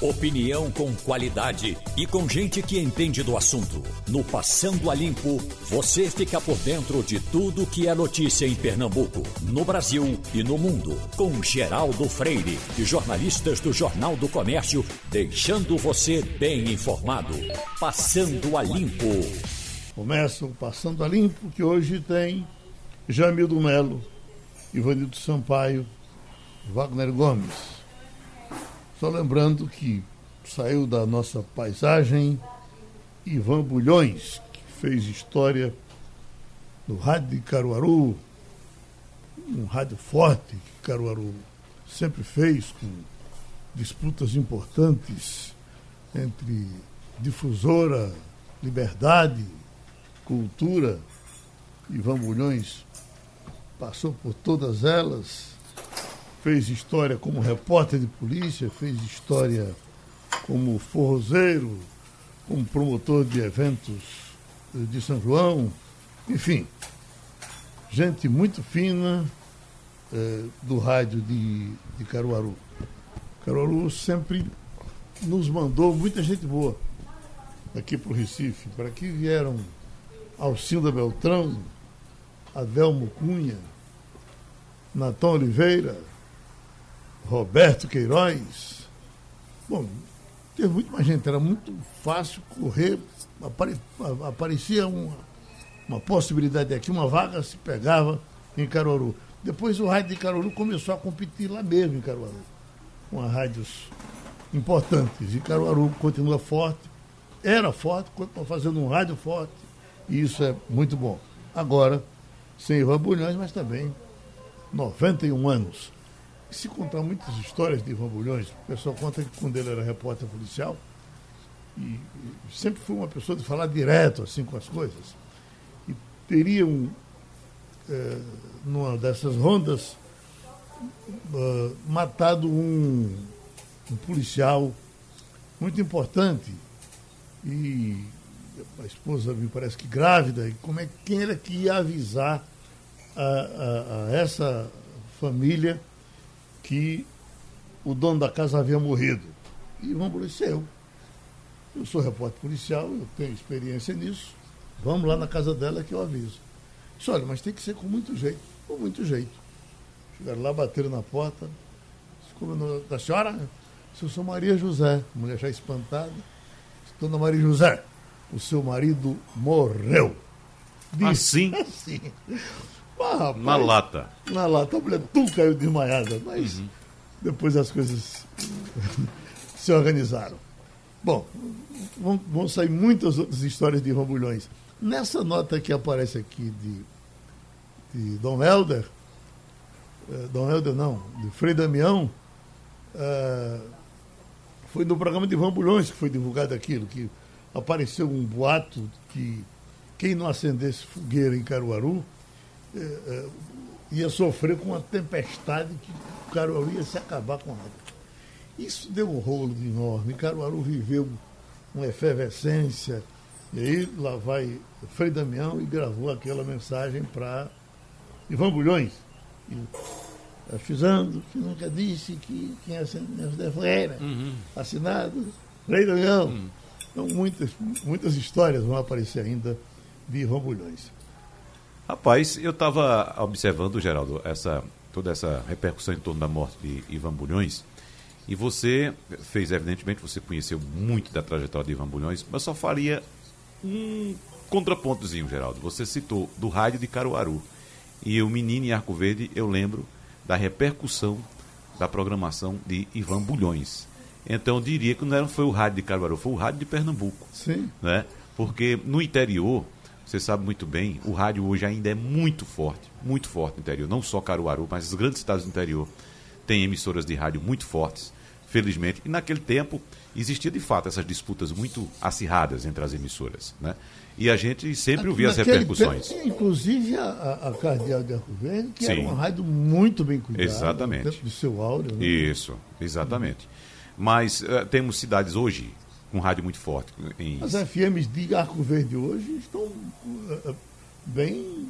Opinião com qualidade e com gente que entende do assunto. No Passando a Limpo, você fica por dentro de tudo que é notícia em Pernambuco, no Brasil e no mundo. Com Geraldo Freire e jornalistas do Jornal do Comércio, deixando você bem informado. Passando a Limpo. Começa o Passando a Limpo, que hoje tem Jamildo Melo, Ivanildo Sampaio, Wagner Gomes. Só lembrando que saiu da nossa paisagem Ivan Bulhões, que fez história no rádio de Caruaru, um rádio forte que Caruaru sempre fez, com disputas importantes entre difusora, liberdade, cultura. Ivan Bulhões passou por todas elas fez história como repórter de polícia, fez história como forrozeiro, como promotor de eventos de São João, enfim, gente muito fina eh, do rádio de, de Caruaru. Caruaru sempre nos mandou muita gente boa aqui para o Recife. Para aqui vieram Alcinda Beltrão, Adelmo Cunha, Natão Oliveira, Roberto Queiroz. Bom, teve muito mais gente, era muito fácil correr, apare, aparecia uma, uma possibilidade aqui, uma vaga se pegava em Caruaru. Depois o rádio de Caruaru começou a competir lá mesmo em Caruaru, com rádios importantes. E Caruaru continua forte, era forte, continua fazendo um rádio forte, e isso é muito bom. Agora, sem Ivan Bulhões, mas também 91 anos se contar muitas histórias de Ivan Bulhões. O pessoal conta que quando ele era repórter policial, e, e sempre foi uma pessoa de falar direto assim com as coisas. E teria um, é, numa dessas rondas, uh, matado um, um policial muito importante. E a esposa me parece que grávida, e como é, quem era que ia avisar a, a, a essa família que o dono da casa havia morrido. E vamos disse, eu. Eu sou repórter policial, eu tenho experiência nisso. Vamos lá na casa dela que eu aviso. Disse, olha, mas tem que ser com muito jeito. Com muito jeito. Chegaram lá, bateram na porta. Como da senhora? Se eu sou Maria José. A mulher já espantada. Dona Maria José, o seu marido morreu. Disse, assim? Assim. Ah, rapaz, na lata. Na lata. A mulher tu caiu desmaiada. Mas uhum. depois as coisas se organizaram. Bom, vão, vão, sair muitas outras histórias de Rambulhões. Nessa nota que aparece aqui de, de Dom Helder, eh, Dom Helder não, de Frei Damião, eh, foi no programa de Rambulhões que foi divulgado aquilo, que apareceu um boato que quem não acendesse fogueira em Caruaru ia sofrer com uma tempestade que Caruaru ia se acabar com a água. Isso deu um rolo enorme. Caruaru viveu uma efervescência. E aí lá vai Frei Damião e gravou aquela mensagem para Ivan Bulhões. E, afisando que nunca disse que quem acendeu Ferreira, uhum. assinado, Frei Damião. Uhum. Então muitas, muitas histórias vão aparecer ainda de Ivan Bulhões. Rapaz, eu estava observando, Geraldo, essa, toda essa repercussão em torno da morte de Ivan Bulhões. E você fez, evidentemente, você conheceu muito da trajetória de Ivan Bulhões, mas só faria um contrapontozinho, Geraldo. Você citou do rádio de Caruaru. E o Menino em Arco Verde, eu lembro da repercussão da programação de Ivan Bulhões. Então eu diria que não foi o rádio de Caruaru, foi o rádio de Pernambuco. Sim. Né? Porque no interior você sabe muito bem, o rádio hoje ainda é muito forte, muito forte no interior. Não só Caruaru, mas as grandes cidades do interior têm emissoras de rádio muito fortes, felizmente. E naquele tempo existia de fato essas disputas muito acirradas entre as emissoras, né? E a gente sempre ouvia as repercussões. Tempo, inclusive a, a Cardeal de Arco Verde, que Sim. era uma rádio muito bem cuidada. Exatamente. Do seu áudio. Né? Isso, exatamente. Mas uh, temos cidades hoje com rádio muito forte. Em... As FMs de Arco Verde hoje estão uh, bem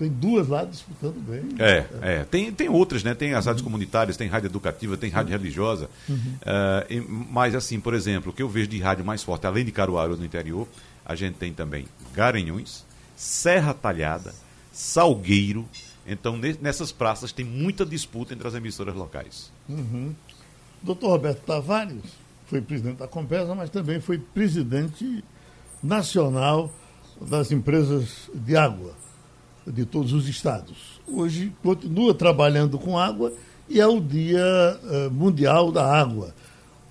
tem duas lá disputando bem. É, é. Tem, tem outras, né? Tem as rádios comunitárias, tem rádio educativa, tem rádio religiosa. Uhum. Uh, mas, assim, por exemplo, o que eu vejo de rádio mais forte, além de Caruaru no interior, a gente tem também Garanhuns, Serra Talhada, Salgueiro. Então, nessas praças tem muita disputa entre as emissoras locais. Uhum. Doutor Roberto Tavares foi presidente da Compesa, mas também foi presidente nacional das empresas de água de todos os estados. Hoje continua trabalhando com água e é o Dia uh, Mundial da Água.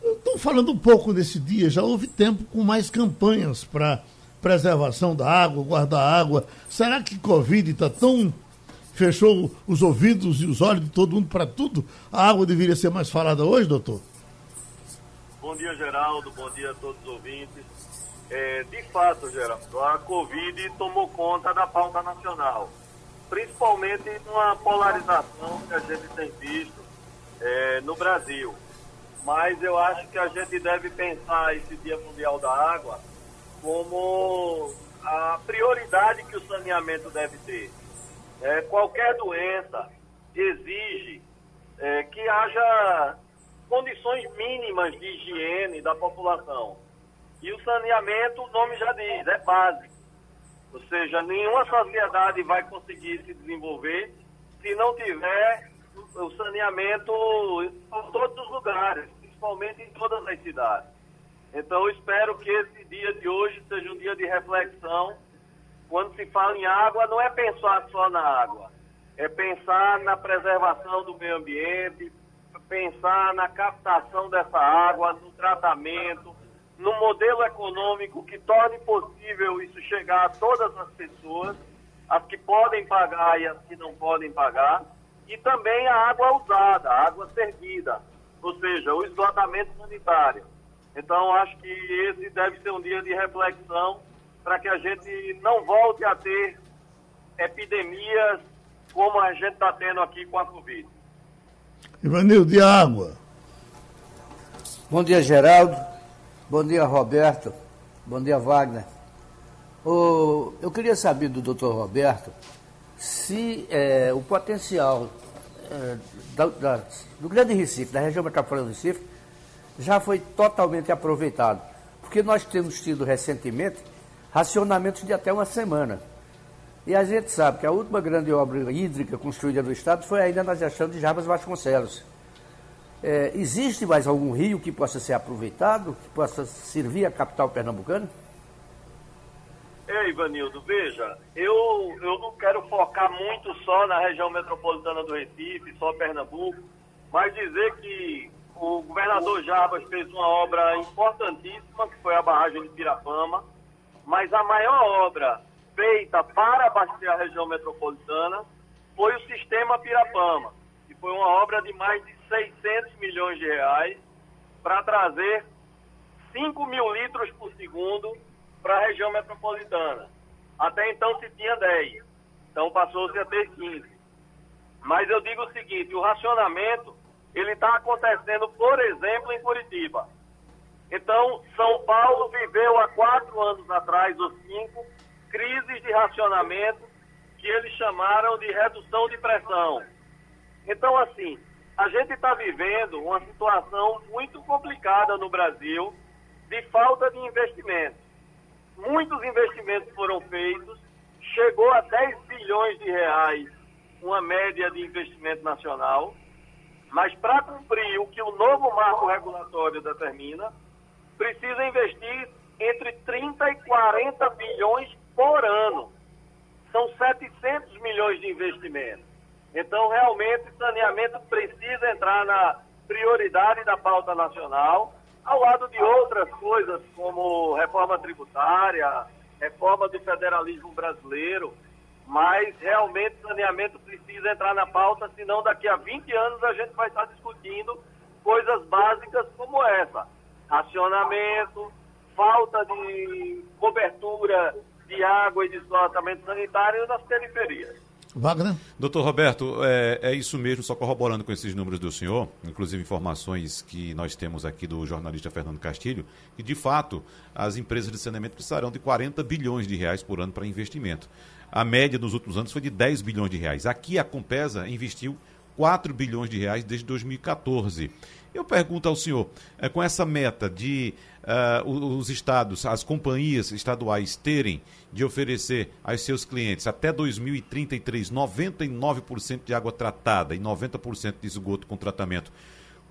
Estou falando um pouco desse dia, já houve tempo com mais campanhas para preservação da água, guardar água. Será que Covid está tão. fechou os ouvidos e os olhos de todo mundo para tudo? A água deveria ser mais falada hoje, doutor? Bom dia, Geraldo. Bom dia a todos os ouvintes. É, de fato, Geraldo, a Covid tomou conta da pauta nacional, principalmente numa polarização que a gente tem visto é, no Brasil. Mas eu acho que a gente deve pensar esse Dia Mundial da Água como a prioridade que o saneamento deve ter. É, qualquer doença exige é, que haja condições mínimas de higiene da população. E o saneamento, o nome já diz, é básico. Ou seja, nenhuma sociedade vai conseguir se desenvolver se não tiver o saneamento em todos os lugares, principalmente em todas as cidades. Então, eu espero que esse dia de hoje seja um dia de reflexão. Quando se fala em água, não é pensar só na água, é pensar na preservação do meio ambiente, pensar na captação dessa água, no tratamento, no modelo econômico que torne possível isso chegar a todas as pessoas, as que podem pagar e as que não podem pagar, e também a água usada, a água servida, ou seja, o esgotamento sanitário. Então, acho que esse deve ser um dia de reflexão para que a gente não volte a ter epidemias como a gente está tendo aqui com a Covid. Ivanil, de água. Bom dia, Geraldo. Bom dia, Roberto. Bom dia, Wagner. O, eu queria saber do doutor Roberto se é, o potencial é, da, da, do Grande Recife, da região metropolitana do Recife, já foi totalmente aproveitado. Porque nós temos tido recentemente racionamentos de até uma semana. E a gente sabe que a última grande obra hídrica construída no Estado foi ainda na gestão de Jarbas Vasconcelos. É, existe mais algum rio que possa ser aproveitado, que possa servir a capital pernambucana? É, Ivanildo, veja, eu, eu não quero focar muito só na região metropolitana do Recife, só Pernambuco, mas dizer que o governador Jarbas fez uma obra importantíssima, que foi a barragem de Pirapama, mas a maior obra feita para abastecer a região metropolitana foi o sistema Pirapama, que foi uma obra de mais de 600 milhões de reais para trazer 5 mil litros por segundo para a região metropolitana. Até então se tinha 10, então passou-se a ter 15. Mas eu digo o seguinte, o racionamento ele está acontecendo, por exemplo, em Curitiba. Então, São Paulo viveu há quatro anos atrás, ou cinco, crises de racionamento que eles chamaram de redução de pressão. Então, assim, a gente está vivendo uma situação muito complicada no Brasil de falta de investimento. Muitos investimentos foram feitos, chegou a 10 bilhões de reais uma média de investimento nacional, mas para cumprir o que o novo marco regulatório determina, precisa investir entre 30 e 40 bilhões por ano. São 700 milhões de investimentos. Então, realmente, saneamento precisa entrar na prioridade da pauta nacional, ao lado de outras coisas como reforma tributária, reforma do federalismo brasileiro, mas realmente saneamento precisa entrar na pauta, senão daqui a 20 anos a gente vai estar discutindo coisas básicas como essa: racionamento, falta de cobertura de água e de esgotamento sanitário nas periferias. Wagner? Doutor Roberto, é, é, isso mesmo, só corroborando com esses números do senhor, inclusive informações que nós temos aqui do jornalista Fernando Castilho, que de fato as empresas de saneamento precisarão de 40 bilhões de reais por ano para investimento. A média nos últimos anos foi de 10 bilhões de reais. Aqui a Compesa investiu 4 bilhões de reais desde 2014. Eu pergunto ao senhor, é, com essa meta de uh, os estados, as companhias estaduais terem de oferecer aos seus clientes até 2033 99% de água tratada e 90% de esgoto com tratamento,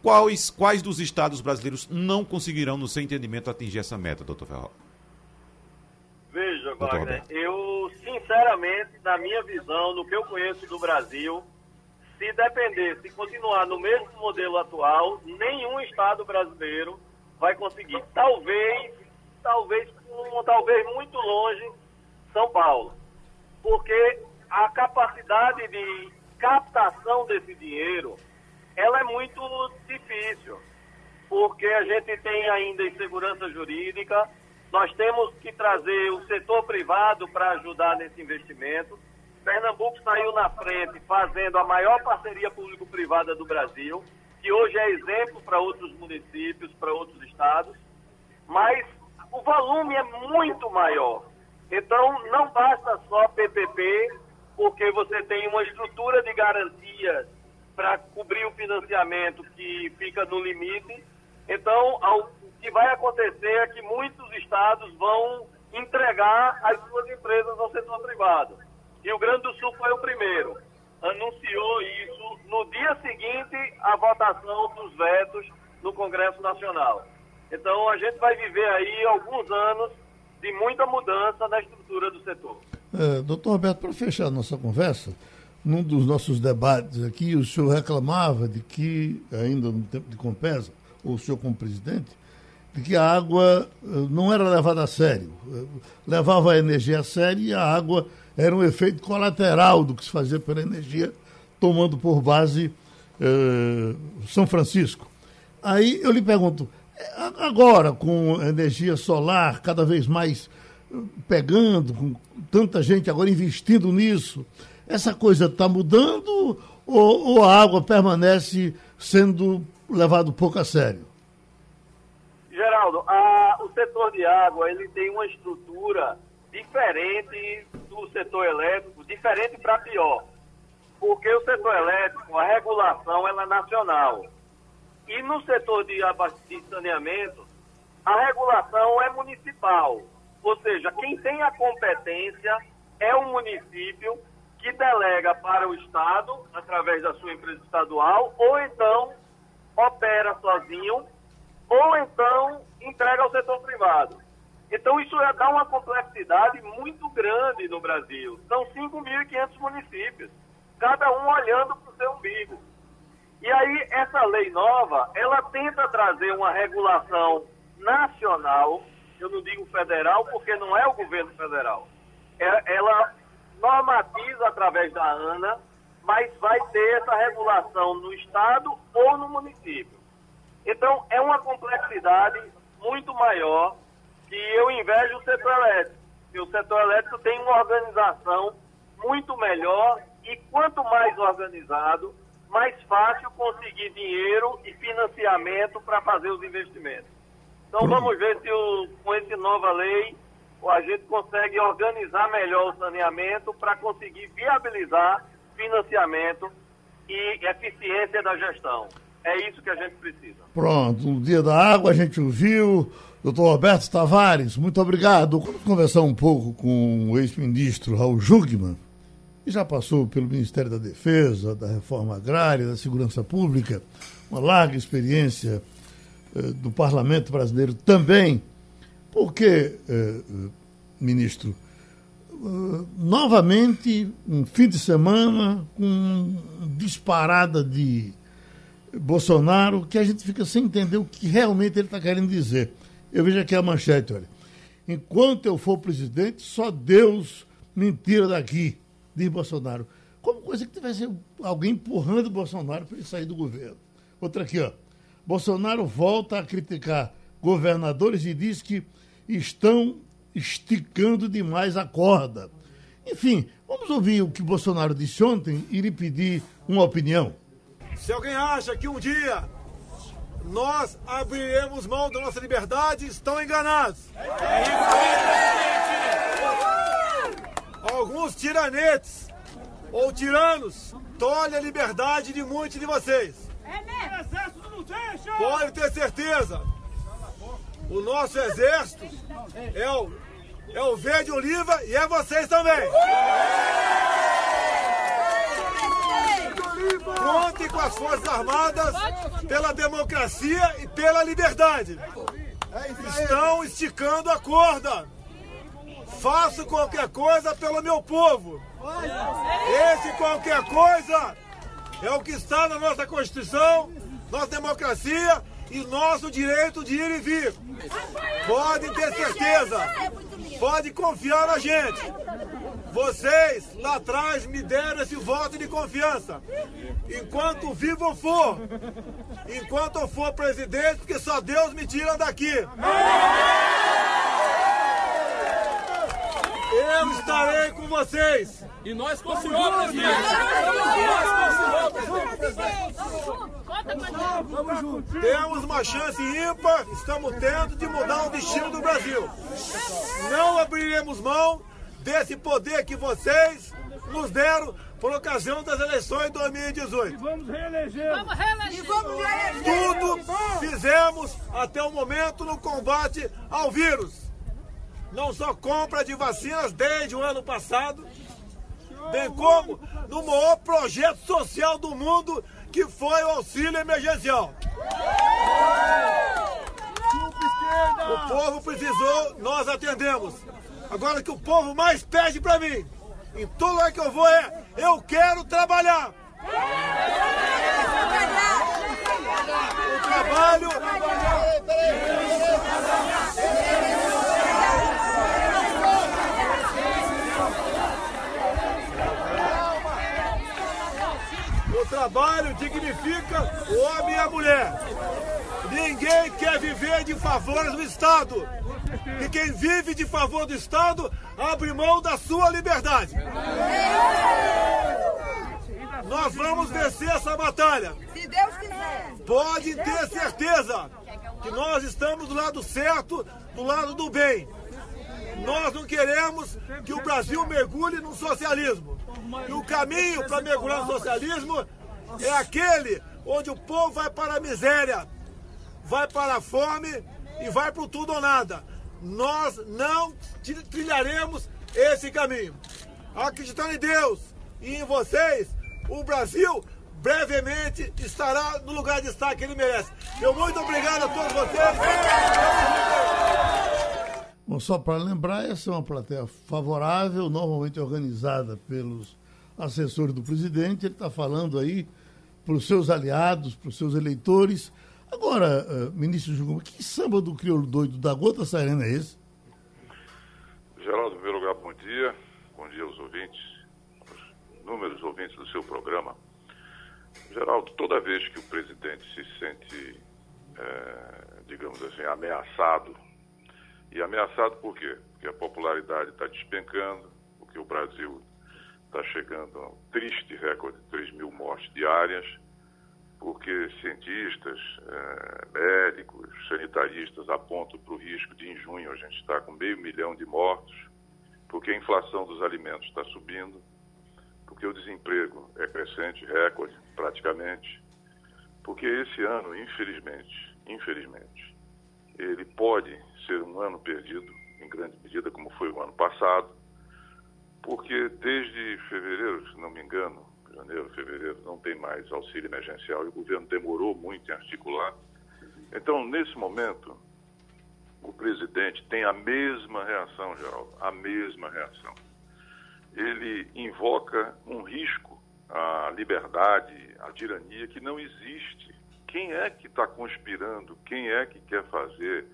quais, quais dos estados brasileiros não conseguirão, no seu entendimento, atingir essa meta, doutor Ferro? Veja, Wagner, eu, sinceramente, na minha visão, no que eu conheço do Brasil, se depender, se continuar no mesmo modelo atual, nenhum Estado brasileiro vai conseguir. Talvez, talvez, um, talvez muito longe, São Paulo. Porque a capacidade de captação desse dinheiro, ela é muito difícil. Porque a gente tem ainda insegurança jurídica, nós temos que trazer o setor privado para ajudar nesse investimento. Pernambuco saiu na frente fazendo a maior parceria público-privada do Brasil, que hoje é exemplo para outros municípios, para outros estados, mas o volume é muito maior. Então, não basta só PPP, porque você tem uma estrutura de garantias para cobrir o financiamento que fica no limite. Então, ao, o que vai acontecer é que muitos estados vão entregar as suas empresas ao setor privado. Rio Grande do Sul foi o primeiro. Anunciou isso no dia seguinte à votação dos vetos no Congresso Nacional. Então a gente vai viver aí alguns anos de muita mudança na estrutura do setor. É, doutor Roberto, para fechar a nossa conversa, num dos nossos debates aqui, o senhor reclamava de que, ainda no tempo de Compesa, ou o senhor como presidente, de que a água eh, não era levada a sério. Eh, levava a energia a sério e a água era um efeito colateral do que se fazia pela energia, tomando por base eh, São Francisco. Aí eu lhe pergunto, agora com energia solar cada vez mais pegando, com tanta gente agora investindo nisso, essa coisa está mudando ou, ou, a água permanece sendo levado pouco a sério? Geraldo, a, o setor de água ele tem uma estrutura diferente do setor elétrico, diferente para pior. Porque o setor elétrico, a regulação ela é nacional. E no setor de, de saneamento, a regulação é municipal. Ou seja, quem tem a competência é o município que delega para o Estado, através da sua empresa estadual, ou então opera sozinho, ou então entrega ao setor privado. Então, isso dá uma complexidade muito grande no Brasil. São 5.500 municípios, cada um olhando para o seu umbigo. E aí, essa lei nova, ela tenta trazer uma regulação nacional, eu não digo federal, porque não é o governo federal. É, ela normatiza através da ANA, mas vai ter essa regulação no Estado ou no município. Então, é uma complexidade muito maior que eu invejo o setor elétrico. E o setor elétrico tem uma organização muito melhor e quanto mais organizado, mais fácil conseguir dinheiro e financiamento para fazer os investimentos. Então vamos ver se o, com essa nova lei a gente consegue organizar melhor o saneamento para conseguir viabilizar financiamento e eficiência da gestão. É isso que a gente precisa. Pronto, no dia da água a gente ouviu Doutor Roberto Tavares, muito obrigado. Vamos conversar um pouco com o ex-ministro Raul Jugman, que já passou pelo Ministério da Defesa, da Reforma Agrária, da Segurança Pública, uma larga experiência eh, do Parlamento brasileiro também. Porque, eh, ministro, eh, novamente, um fim de semana com disparada de Bolsonaro que a gente fica sem entender o que realmente ele está querendo dizer. Eu vejo aqui a manchete, olha. Enquanto eu for presidente, só Deus me tira daqui, diz Bolsonaro. Como coisa que tivesse alguém empurrando Bolsonaro para ele sair do governo. Outra aqui, ó. Bolsonaro volta a criticar governadores e diz que estão esticando demais a corda. Enfim, Vamos ouvir o que Bolsonaro disse ontem e lhe pedir uma opinião. Se alguém acha que um dia nós abriremos mão da nossa liberdade, estão enganados. É isso aí, presidente! Alguns tiranetes ou tiranos tolhem a liberdade de muitos de vocês. É mesmo? Pode ter certeza. O nosso exército é o, é o verde oliva e é vocês também. Conte com as Forças Armadas pela democracia e pela liberdade. Estão esticando a corda. Faço qualquer coisa pelo meu povo. Esse qualquer coisa é o que está na nossa Constituição, nossa democracia e nosso direito de ir e vir. Pode ter certeza. Pode confiar na gente. Vocês lá atrás me deram esse voto de confiança. Enquanto vivo eu for, enquanto eu for presidente, porque só Deus me tira daqui. Eu estarei com vocês. E nós com o senhor, presidente. Temos uma chance ímpar, estamos tendo de mudar o destino do Brasil. Não abriremos mão desse poder que vocês nos deram por ocasião das eleições de 2018. E vamos reeleger. Vamos reeleger. Tudo fizemos até o momento no combate ao vírus. Não só compra de vacinas desde o ano passado, bem como no maior projeto social do mundo, que foi o auxílio emergencial. O povo precisou, nós atendemos. Agora que o povo mais pede para mim, em todo lugar que eu vou, é: eu quero trabalhar. O trabalho. O trabalho dignifica o homem e a mulher. Ninguém quer viver de favores do Estado. E quem vive de favor do Estado abre mão da sua liberdade. Nós vamos vencer essa batalha. Se Deus quiser. Pode ter certeza que nós estamos do lado certo, do lado do bem. Nós não queremos que o Brasil mergulhe no socialismo. E o caminho para mergulhar no socialismo é aquele onde o povo vai para a miséria, vai para a fome e vai para o tudo ou nada nós não trilharemos esse caminho. Acreditando em Deus e em vocês, o Brasil brevemente estará no lugar de estar que ele merece. Meu muito obrigado a todos vocês. Bom, só para lembrar, essa é uma plateia favorável, normalmente organizada pelos assessores do presidente. Ele está falando aí para os seus aliados, para os seus eleitores, Agora, uh, ministro Juguma, que samba do crioulo doido da gota serena é esse? Geraldo, em primeiro lugar, bom dia. Bom dia aos ouvintes, aos números ouvintes do seu programa. Geraldo, toda vez que o presidente se sente, é, digamos assim, ameaçado, e ameaçado por quê? Porque a popularidade está despencando, porque o Brasil está chegando a um triste recorde de 3 mil mortes diárias, porque cientistas, é, médicos, sanitaristas apontam para o risco de, em junho, a gente estar com meio milhão de mortos, porque a inflação dos alimentos está subindo, porque o desemprego é crescente, recorde, praticamente, porque esse ano, infelizmente, infelizmente, ele pode ser um ano perdido, em grande medida, como foi o ano passado, porque desde fevereiro, se não me engano, janeiro, fevereiro, não tem mais auxílio emergencial e o governo demorou muito em articular. Então, nesse momento, o presidente tem a mesma reação, Geraldo, a mesma reação. Ele invoca um risco à liberdade, à tirania que não existe. Quem é que está conspirando? Quem é que quer fazer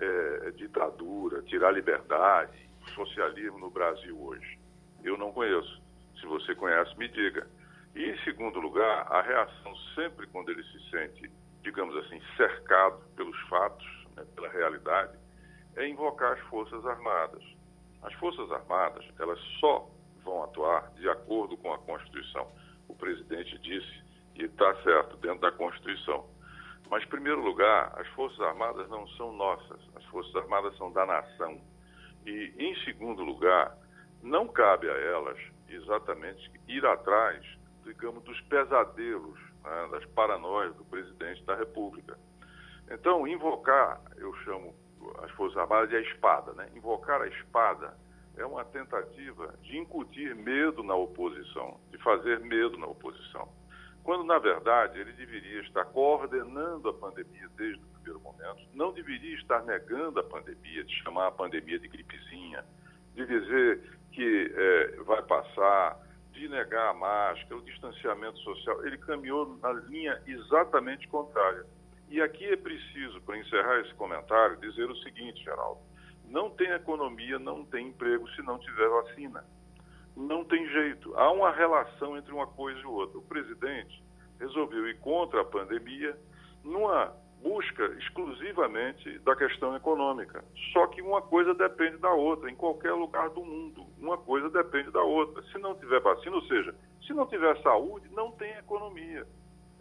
é, ditadura, tirar liberdade, socialismo no Brasil hoje? Eu não conheço. Se você conhece, me diga. E, em segundo lugar, a reação sempre quando ele se sente, digamos assim, cercado pelos fatos, né, pela realidade, é invocar as Forças Armadas. As Forças Armadas, elas só vão atuar de acordo com a Constituição. O presidente disse, e está certo, dentro da Constituição. Mas, em primeiro lugar, as Forças Armadas não são nossas, as Forças Armadas são da nação. E, em segundo lugar, não cabe a elas exatamente ir atrás, digamos, dos pesadelos, né, das paranoias do presidente da República. Então, invocar, eu chamo as Forças Armadas de a espada, né? Invocar a espada é uma tentativa de incutir medo na oposição, de fazer medo na oposição. Quando, na verdade, ele deveria estar coordenando a pandemia desde o primeiro momento, não deveria estar negando a pandemia, de chamar a pandemia de gripezinha, de dizer que é, vai passar, de negar a máscara, o distanciamento social. Ele caminhou na linha exatamente contrária. E aqui é preciso, para encerrar esse comentário, dizer o seguinte, Geraldo. Não tem economia, não tem emprego se não tiver vacina. Não tem jeito. Há uma relação entre uma coisa e outra. O presidente resolveu ir contra a pandemia numa busca exclusivamente da questão econômica. Só que uma coisa depende da outra, em qualquer lugar do mundo. Uma coisa depende da outra. Se não tiver vacina, ou seja, se não tiver saúde, não tem economia.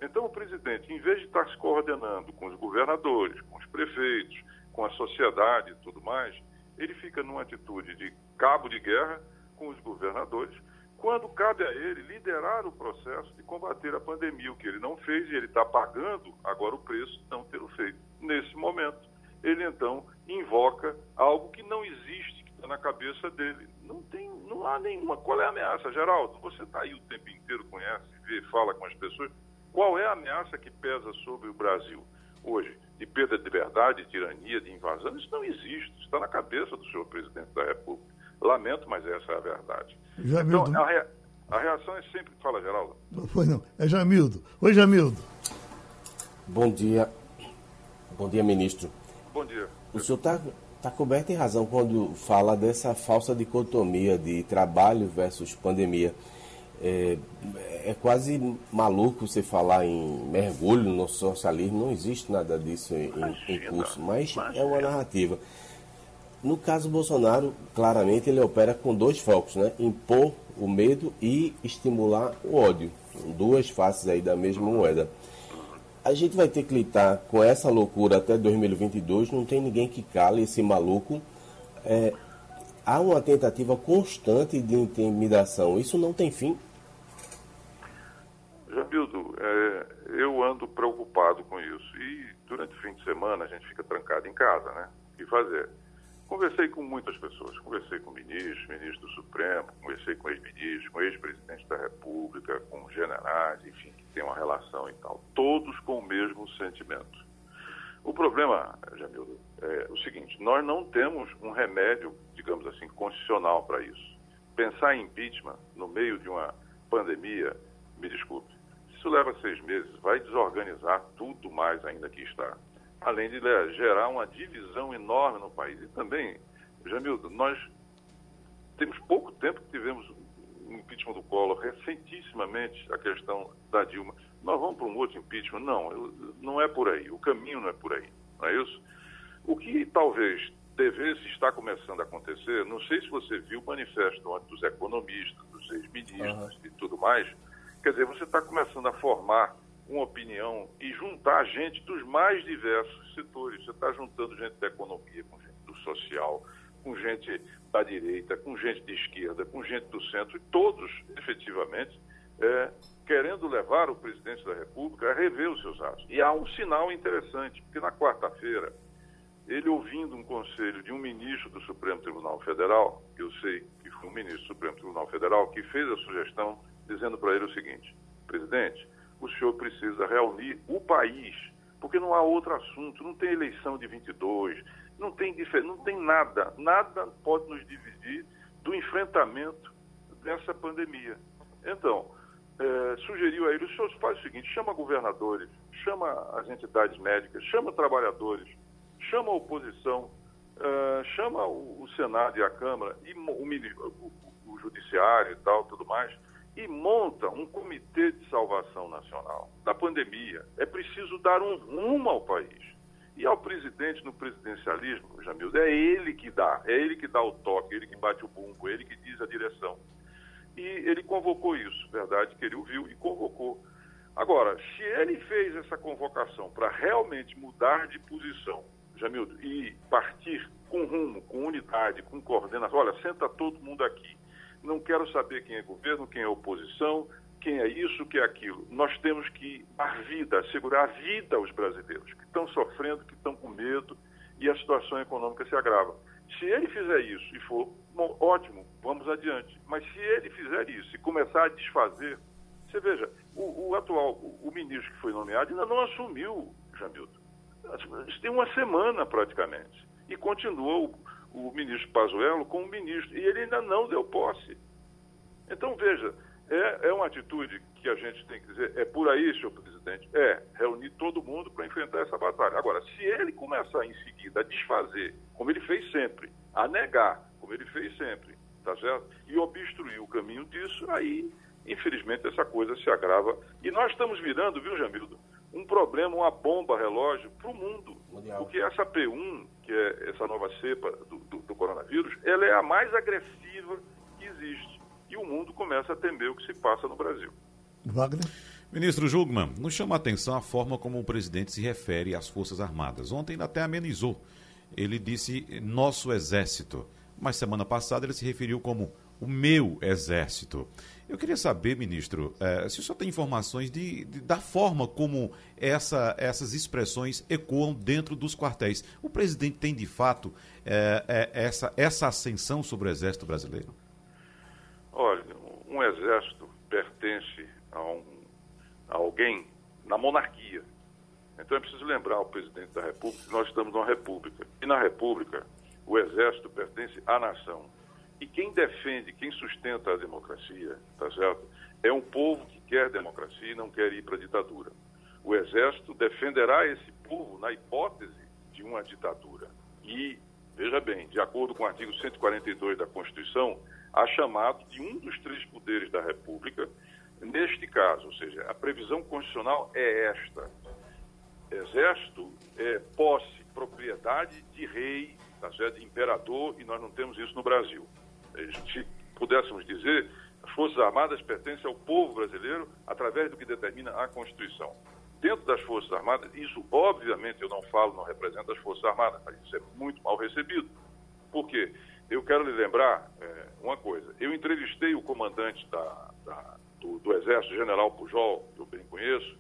Então, o presidente, em vez de estar se coordenando com os governadores, com os prefeitos, com a sociedade e tudo mais, ele fica numa atitude de cabo de guerra com os governadores, quando cabe a ele liderar o processo de combater a pandemia, o que ele não fez e ele está pagando agora o preço de não ter o feito. Nesse momento, ele então invoca algo que não existe, que está na cabeça dele. Não tem, não há nenhuma. Qual é a ameaça, Geraldo? Você está aí o tempo inteiro, conhece, vê, fala com as pessoas. Qual é a ameaça que pesa sobre o Brasil hoje? De perda de liberdade, de tirania, de invasão? Isso não existe. Está na cabeça do senhor presidente da República. Lamento, mas essa é a verdade. Jamildo. Então, a, rea... a reação é sempre. Fala, Geraldo. Não foi, não. É Jamildo. Oi, Jamildo. Bom dia. Bom dia, ministro. Bom dia. O senhor está tá coberto em razão quando fala dessa falsa dicotomia de trabalho versus pandemia. É, é, quase maluco você falar em mergulho no socialismo, não existe nada disso em, em curso, mas é uma narrativa. No caso Bolsonaro, claramente ele opera com dois focos, né? Impor o medo e estimular o ódio. Duas faces aí da mesma moeda. A gente vai ter que lidar com essa loucura até 2022, não tem ninguém que cale esse maluco. É, há uma tentativa constante de intimidação. Isso não tem fim? Jamildo, é, eu ando preocupado com isso. E durante o fim de semana a gente fica trancado em casa, né? O que fazer? Conversei com muitas pessoas, conversei com ministros, ministro do Supremo, conversei com ex-ministros, com ex-presidente da República, com generais, enfim, que tem uma relação e tal. Todos com o mesmo sentimento. O problema, Jamildo, é o seguinte: nós não temos um remédio, digamos assim, constitucional para isso. Pensar em impeachment no meio de uma pandemia, me desculpe, isso leva seis meses, vai desorganizar tudo mais ainda que está além de né, gerar uma divisão enorme no país. E também, Jamildo, nós temos pouco tempo que tivemos um impeachment do Collor, recentissimamente a questão da Dilma. Nós vamos para um outro impeachment? Não, não é por aí. O caminho não é por aí, não é isso? O que talvez devesse estar começando a acontecer, não sei se você viu o manifesto ontem dos economistas, dos ex-ministros uhum. e tudo mais, quer dizer, você está começando a formar uma opinião e juntar gente dos mais diversos setores. Você está juntando gente da economia com gente do social, com gente da direita, com gente de esquerda, com gente do centro, e todos, efetivamente, é, querendo levar o presidente da República a rever os seus atos. E há um sinal interessante, porque na quarta-feira, ele ouvindo um conselho de um ministro do Supremo Tribunal Federal, que eu sei que foi um ministro do Supremo Tribunal Federal, que fez a sugestão dizendo para ele o seguinte: presidente, o senhor precisa reunir o país, porque não há outro assunto, não tem eleição de 22, não tem, não tem nada, nada pode nos dividir do enfrentamento dessa pandemia. Então, é, sugeriu a ele, o senhor faz o seguinte, chama governadores, chama as entidades médicas, chama trabalhadores, chama a oposição, é, chama o, o, Senado e a Câmara, e o, o, o Judiciário e tal, tudo mais, e monta um comitê de salvação nacional da pandemia. É preciso dar um rumo ao país. E ao presidente no presidencialismo, Jamildo, é ele que dá, é ele que dá o toque, é ele que bate o bumbo, é ele que diz a direção. e ele convocou isso. Verdade que ele ouviu e convocou. Agora, se ele fez essa convocação para realmente mudar de posição, Jamildo, e partir com rumo, com unidade, com coordenação, olha, senta todo mundo aqui. Não quero saber quem é governo, quem é oposição, quem é isso, quem é aquilo. Nós temos que dar vida, assegurar a vida aos brasileiros que estão sofrendo, que estão com medo e a situação econômica se agrava. Se ele fizer isso e for bom, ótimo, vamos adiante. Mas se ele fizer isso e começar a desfazer, você veja, o, o atual, o, o, ministro que foi nomeado ainda não assumiu, Jamilton. Tem uma semana praticamente. E continuou o, o ministro Pazuello como ministro. E ele ainda não deu posse. Então, veja, é, é uma atitude que a gente tem que dizer, é por aí, senhor presidente, é reunir todo mundo para enfrentar essa batalha. Agora, se ele começar em seguida a desfazer, como ele fez sempre, a negar, como ele fez sempre, tá certo? E obstruir o caminho disso, aí, infelizmente, essa coisa se agrava. E nós estamos virando, viu, Jamildo, um problema, uma bomba relógio para o mundo. Mundial. Porque essa P1, que é essa nova cepa do, do, do coronavírus, ela é a mais agressiva que existe e o mundo começa a temer o que se passa no Brasil. Wagner? Ministro Jugman, nos chama a atenção a forma como o presidente se refere às Forças Armadas. Ontem ele até amenizou. Ele disse nosso exército, mas semana passada ele se referiu como o meu exército. Eu queria saber, ministro, eh, se o senhor tem informações de, de, da forma como essa, essas expressões ecoam dentro dos quartéis. O presidente tem, de fato, eh, eh, essa, essa ascensão sobre o exército brasileiro? Olha, um exército pertence a, um, a alguém na monarquia. Então é preciso lembrar ao presidente da República que nós estamos numa república. E na república, o exército pertence à nação. E quem defende, quem sustenta a democracia, tá certo? É um povo que quer democracia e não quer ir para a ditadura. O exército defenderá esse povo na hipótese de uma ditadura. E, veja bem, de acordo com o artigo 142 da Constituição, a chamado de um dos três poderes da República, neste caso, ou seja, a previsão constitucional é esta: exército é posse, propriedade de rei, tá certo? de imperador, e nós não temos isso no Brasil. Se pudéssemos dizer, as Forças Armadas pertencem ao povo brasileiro através do que determina a Constituição. Dentro das Forças Armadas, isso obviamente eu não falo, não representa as Forças Armadas, mas isso é muito mal recebido. Por quê? Eu quero lhe lembrar é, uma coisa. Eu entrevistei o comandante da, da, do, do, Exército, General Pujol, que eu bem conheço,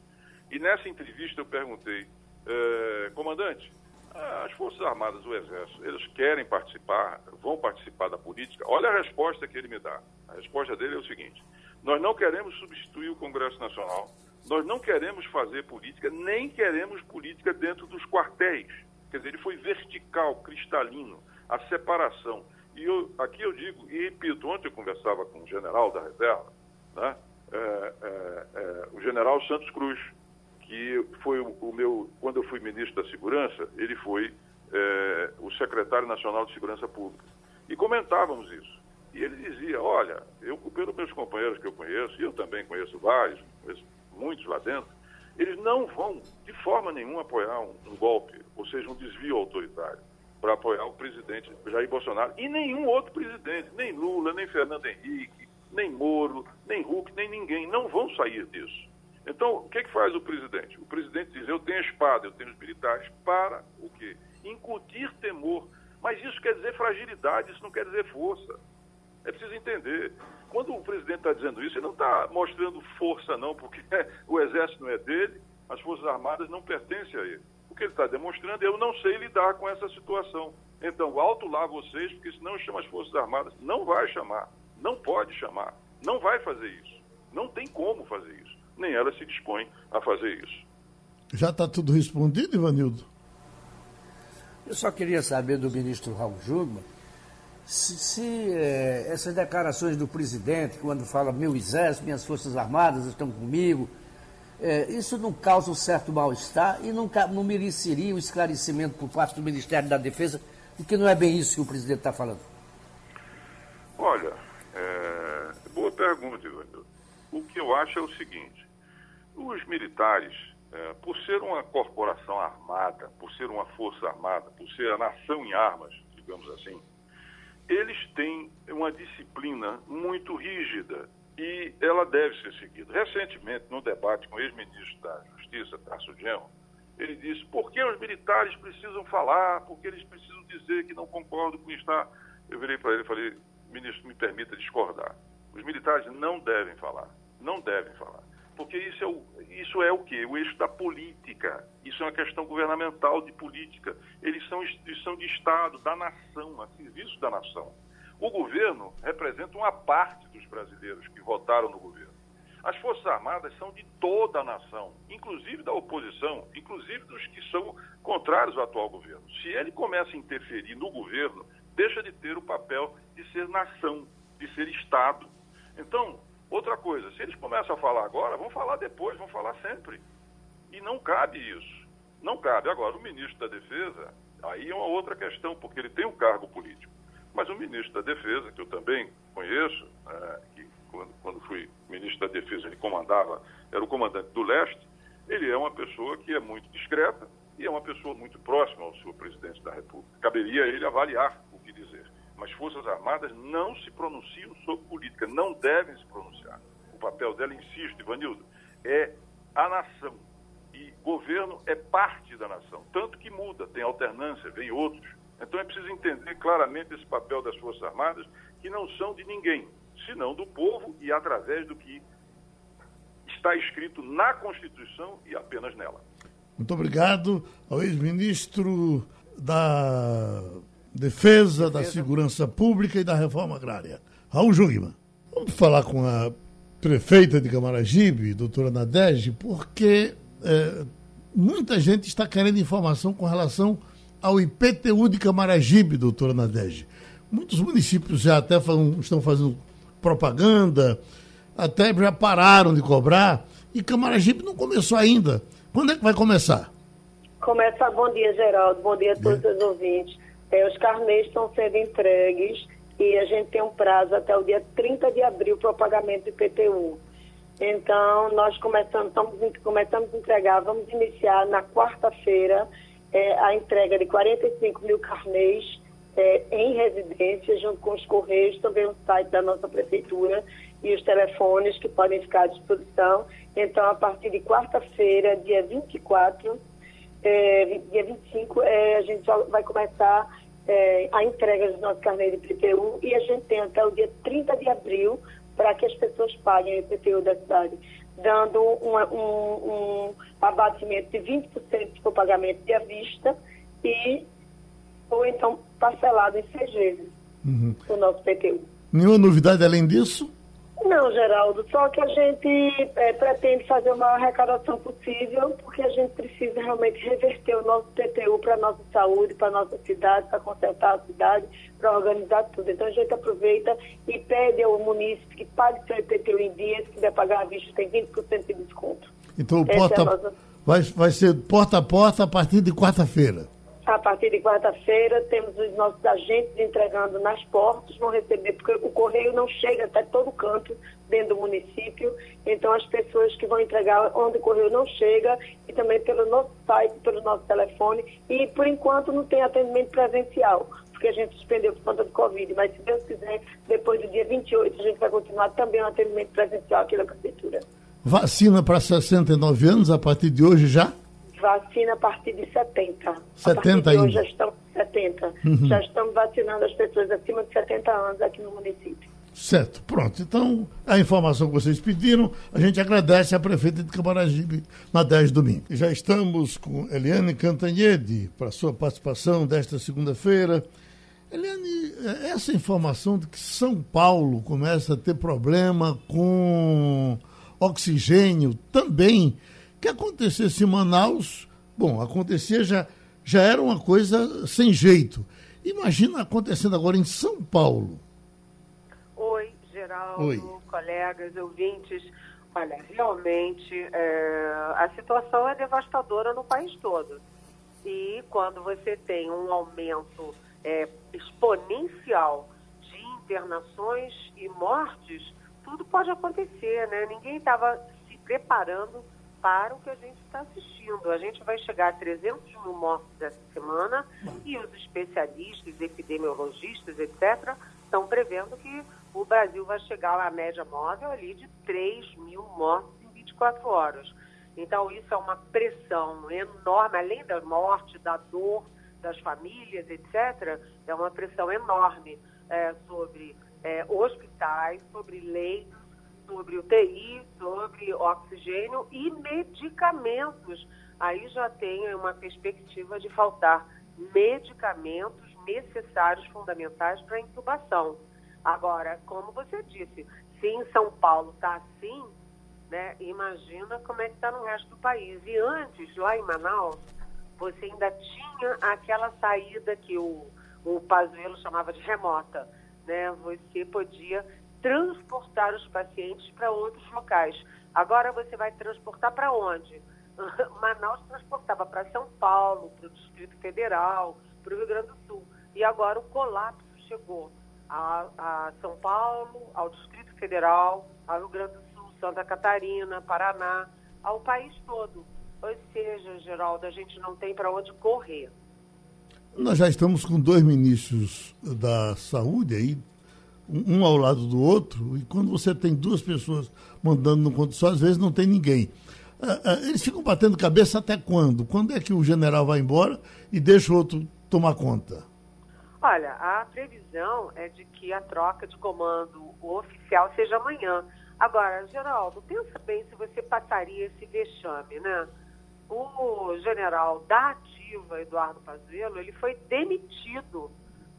e nessa entrevista eu perguntei, é, comandante, as Forças Armadas, o Exército, eles querem participar, vão participar da política? Olha a resposta que ele me dá. A resposta dele é o seguinte: nós não queremos substituir o Congresso Nacional, nós não queremos fazer política, nem queremos política dentro dos quartéis. Quer dizer, ele foi vertical, cristalino, a separação. E eu, aqui eu digo, e repito, ontem eu conversava com o general da reserva, né? É, é, é, o general Santos Cruz, que foi o, meu, quando eu fui ministro da Segurança, ele foi é, o secretário nacional de Segurança Pública. E comentávamos isso. E ele dizia, olha, eu, pelos meus companheiros que eu conheço, e eu também conheço vários, conheço muitos lá dentro, eles não vão, de forma nenhuma, apoiar um, um golpe, ou seja, um desvio autoritário para apoiar o presidente Jair Bolsonaro e nenhum outro presidente, nem Lula, nem Fernando Henrique, nem Moro, nem Huck, nem ninguém, não vão sair disso. Então, o que, que faz o presidente? O presidente diz: eu tenho espada, eu tenho os militares para o quê? Incutir temor. Mas isso quer dizer fragilidade, isso não quer dizer força. É preciso entender. Quando o presidente está dizendo isso, ele não está mostrando força, não, porque o exército não é dele, as Forças Armadas não pertencem a ele. O que ele está demonstrando é eu não sei lidar com essa situação. Então, alto lá vocês, porque senão chama as Forças Armadas. Não vai chamar, não pode chamar, não vai fazer isso. Não tem como fazer isso. Nem ela se dispõe a fazer isso. Já está tudo respondido, Ivanildo? Eu só queria saber do ministro Raul Jugman se, se é, essas declarações do presidente, quando fala meu exército, minhas forças armadas estão comigo, é, isso não causa um certo mal-estar e não, não mereceria o esclarecimento por parte do Ministério da Defesa de que não é bem isso que o presidente está falando? Olha, é, boa pergunta, Ivanildo. O que eu acho é o seguinte: os militares, é, por ser uma corporação armada, por ser uma força armada, por ser a nação em armas, digamos assim, eles têm uma disciplina muito rígida e ela deve ser seguida. Recentemente, no debate com o ex-ministro da Justiça, Tarso Genro, ele disse por que os militares precisam falar, por que eles precisam dizer que não concordam com está. Eu virei para ele e falei, ministro, me permita discordar. Os militares não devem falar, não devem falar. Porque isso é o, isso é o quê? O eixo da política. Isso é uma questão governamental de política. Eles são instituição de Estado, da nação, a serviço da nação. O governo representa uma parte dos brasileiros que votaram no governo. As Forças Armadas são de toda a nação, inclusive da oposição, inclusive dos que são contrários ao atual governo. Se ele começa a interferir no governo, deixa de ter o papel de ser nação, de ser Estado. Então, outra coisa, se eles começam a falar agora, vão falar depois, vão falar sempre. E não cabe isso. Não cabe. Agora, o ministro da Defesa, aí é uma outra questão, porque ele tem um cargo político. Mas o ministro da Defesa, que eu também conheço, é, que quando, quando fui ministro da Defesa, ele comandava, era o comandante do leste, ele é uma pessoa que é muito discreta e é uma pessoa muito próxima ao senhor presidente da República. Caberia a ele avaliar o que dizer. Mas Forças Armadas não se pronunciam sobre política, não devem se pronunciar. O papel dela, insisto, Ivanildo, é a nação. E governo é parte da nação. Tanto que muda, tem alternância, vem outros. Então é preciso entender claramente esse papel das Forças Armadas, que não são de ninguém, senão do povo e através do que está escrito na Constituição e apenas nela. Muito obrigado ao ex-ministro da Defesa, Defesa, da Segurança Pública e da Reforma Agrária, Raul Jungmann. Vamos falar com a prefeita de Camaragibe, doutora Nadege, porque é, muita gente está querendo informação com relação ao IPTU de Camaragibe, doutora Nadege. Muitos municípios já até falam, estão fazendo propaganda, até já pararam de cobrar, e Camaragibe não começou ainda. Quando é que vai começar? Começa, bom dia, Geraldo, bom dia a todos é. os ouvintes. É, os carnês estão sendo entregues e a gente tem um prazo até o dia 30 de abril para o pagamento do IPTU. Então, nós começamos, estamos, começamos a entregar, vamos iniciar na quarta-feira é, a entrega de 45 mil carnês é, em residência, junto com os Correios, também o site da nossa prefeitura e os telefones que podem ficar à disposição. Então, a partir de quarta-feira, dia 24, é, dia 25, é, a gente vai começar é, a entrega dos nossos carnês de IPTU e a gente tem até o dia 30 de abril para que as pessoas paguem o IPTU da cidade dando um, um, um abatimento de 20% para o pagamento de à vista e ou então parcelado em seis vezes uhum. o nosso PTU. Nenhuma novidade além disso? Não, Geraldo, só que a gente é, pretende fazer a maior arrecadação possível, porque a gente precisa realmente reverter o nosso PTU para a nossa saúde, para a nossa cidade, para consertar a cidade, para organizar tudo. Então a gente aproveita e pede ao município que pague seu IPTU em dias, se quiser pagar à vista, tem 20% de desconto. Então o porta, é nossa... vai, vai ser porta a porta a partir de quarta-feira. A partir de quarta-feira, temos os nossos agentes entregando nas portas, vão receber, porque o correio não chega até todo canto dentro do município. Então, as pessoas que vão entregar onde o correio não chega, e também pelo nosso site, pelo nosso telefone. E, por enquanto, não tem atendimento presencial, porque a gente suspendeu por conta do Covid. Mas, se Deus quiser, depois do dia 28, a gente vai continuar também o atendimento presencial aqui na Prefeitura. Vacina para 69 anos a partir de hoje já? Vacina a partir de 70. 70 ainda? já estão 70. Uhum. Já estamos vacinando as pessoas acima de 70 anos aqui no município. Certo, pronto. Então, a informação que vocês pediram, a gente agradece à prefeita de Camaragibe na 10 de domingo. Já estamos com Eliane Cantanhede para sua participação desta segunda-feira. Eliane, essa informação de que São Paulo começa a ter problema com oxigênio também que acontecesse em Manaus, bom, acontecia já, já era uma coisa sem jeito. Imagina acontecendo agora em São Paulo. Oi, Geraldo, Oi. colegas, ouvintes. Olha, realmente é, a situação é devastadora no país todo. E quando você tem um aumento é, exponencial de internações e mortes, tudo pode acontecer, né? Ninguém estava se preparando para o que a gente está assistindo. A gente vai chegar a 300 mil mortos essa semana e os especialistas, epidemiologistas, etc., estão prevendo que o Brasil vai chegar à média móvel ali de 3 mil mortos em 24 horas. Então, isso é uma pressão enorme, além da morte, da dor das famílias, etc., é uma pressão enorme é, sobre é, hospitais, sobre leitos, sobre UTI, sobre oxigênio e medicamentos. Aí já tem uma perspectiva de faltar medicamentos necessários, fundamentais para a intubação. Agora, como você disse, se em São Paulo está assim, né, imagina como é que está no resto do país. E antes, lá em Manaus, você ainda tinha aquela saída que o, o Pazuello chamava de remota. Né? Você podia transportar os pacientes para outros locais. Agora você vai transportar para onde? Manaus transportava para São Paulo, para o Distrito Federal, para o Rio Grande do Sul. E agora o colapso chegou a, a São Paulo, ao Distrito Federal, ao Rio Grande do Sul, Santa Catarina, Paraná, ao país todo. Ou seja, Geraldo, a gente não tem para onde correr. Nós já estamos com dois ministros da saúde aí, um ao lado do outro, e quando você tem duas pessoas mandando no conto só, às vezes não tem ninguém. Ah, ah, eles ficam batendo cabeça até quando? Quando é que o general vai embora e deixa o outro tomar conta? Olha, a previsão é de que a troca de comando oficial seja amanhã. Agora, Geraldo, pensa bem se você passaria esse vexame, né? O general da ativa, Eduardo Pazuello, ele foi demitido